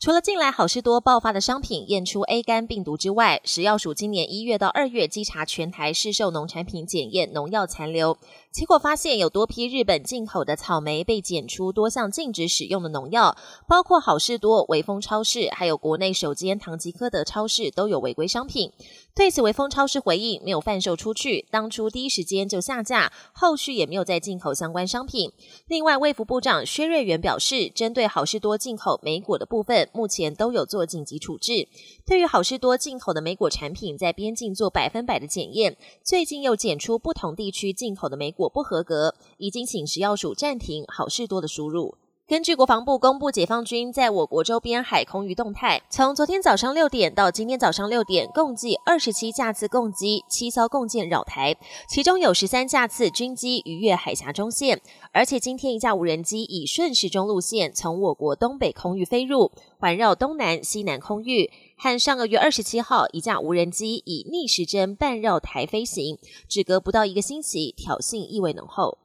除了近来好事多爆发的商品验出 A 肝病毒之外，食药署今年一月到二月稽查全台市售农产品检验农药残留，结果发现有多批日本进口的草莓被检出多项禁止使用的农药，包括好事多、微风超市，还有国内首间唐吉诃德超市都有违规商品。对此，微风超市回应没有贩售出去，当初第一时间就下架，后续也没有再进口相关商品。另外，卫福部长薛瑞元表示，针对好事多进口莓果的部分。目前都有做紧急处置。对于好事多进口的莓果产品，在边境做百分百的检验，最近又检出不同地区进口的莓果不合格，已经请食药署暂停好事多的输入。根据国防部公布，解放军在我国周边海空域动态，从昨天早上六点到今天早上六点，共计二十七架次共机，七艘共舰扰台，其中有十三架次军机逾越海峡中线，而且今天一架无人机以顺时钟路线从我国东北空域飞入，环绕东南西南空域，和上个月二十七号一架无人机以逆时针半绕台飞行，只隔不到一个星期，挑衅意味浓厚。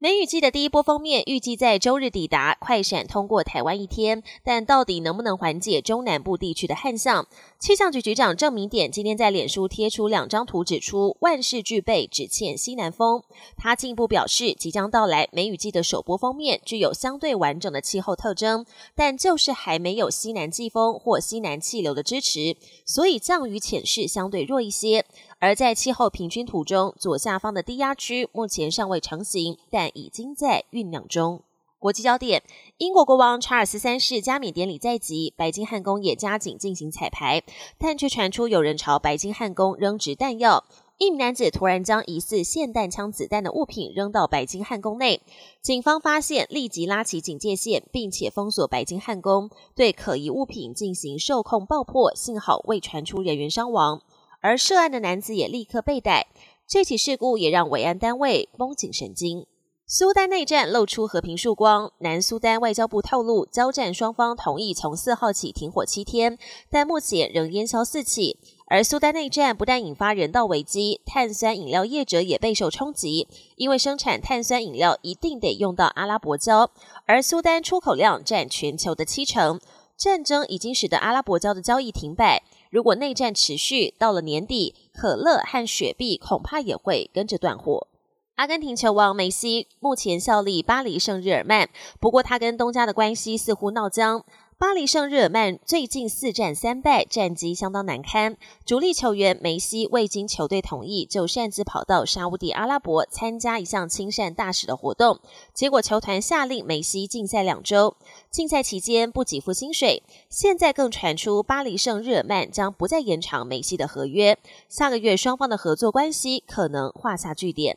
梅雨季的第一波封面预计在周日抵达，快闪通过台湾一天，但到底能不能缓解中南部地区的旱象？气象局局长郑明典今天在脸书贴出两张图，指出万事俱备，只欠西南风。他进一步表示，即将到来梅雨季的首波封面具有相对完整的气候特征，但就是还没有西南季风或西南气流的支持，所以降雨潜势相对弱一些。而在气候平均图中，左下方的低压区目前尚未成型，但已经在酝酿中。国际焦点：英国国王查尔斯三世加冕典礼在即，白金汉宫也加紧进行彩排，但却传出有人朝白金汉宫扔掷弹药。一名男子突然将疑似霰弹枪子弹的物品扔到白金汉宫内，警方发现立即拉起警戒线，并且封锁白金汉宫，对可疑物品进行受控爆破，幸好未传出人员伤亡。而涉案的男子也立刻被逮，这起事故也让维安单位绷紧神经。苏丹内战露出和平曙光，南苏丹外交部透露，交战双方同意从四号起停火七天，但目前仍烟消四起。而苏丹内战不但引发人道危机，碳酸饮料业者也备受冲击，因为生产碳酸饮料一定得用到阿拉伯胶，而苏丹出口量占全球的七成。战争已经使得阿拉伯胶的交易停摆。如果内战持续，到了年底，可乐和雪碧恐怕也会跟着断货。阿根廷球王梅西目前效力巴黎圣日耳曼，不过他跟东家的关系似乎闹僵。巴黎圣日耳曼最近四战三败，战绩相当难堪。主力球员梅西未经球队同意，就擅自跑到沙地阿拉伯参加一项亲善大使的活动，结果球团下令梅西禁赛两周。禁赛期间不给付薪水，现在更传出巴黎圣日耳曼将不再延长梅西的合约，下个月双方的合作关系可能画下句点。